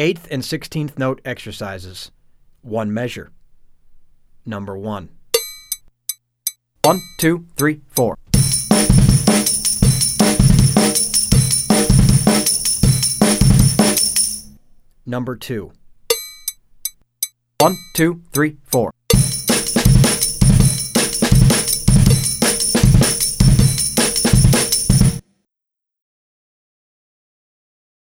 Eighth and sixteenth note exercises. One measure. Number one. One, two, three, four. Number two. One, two, three, four.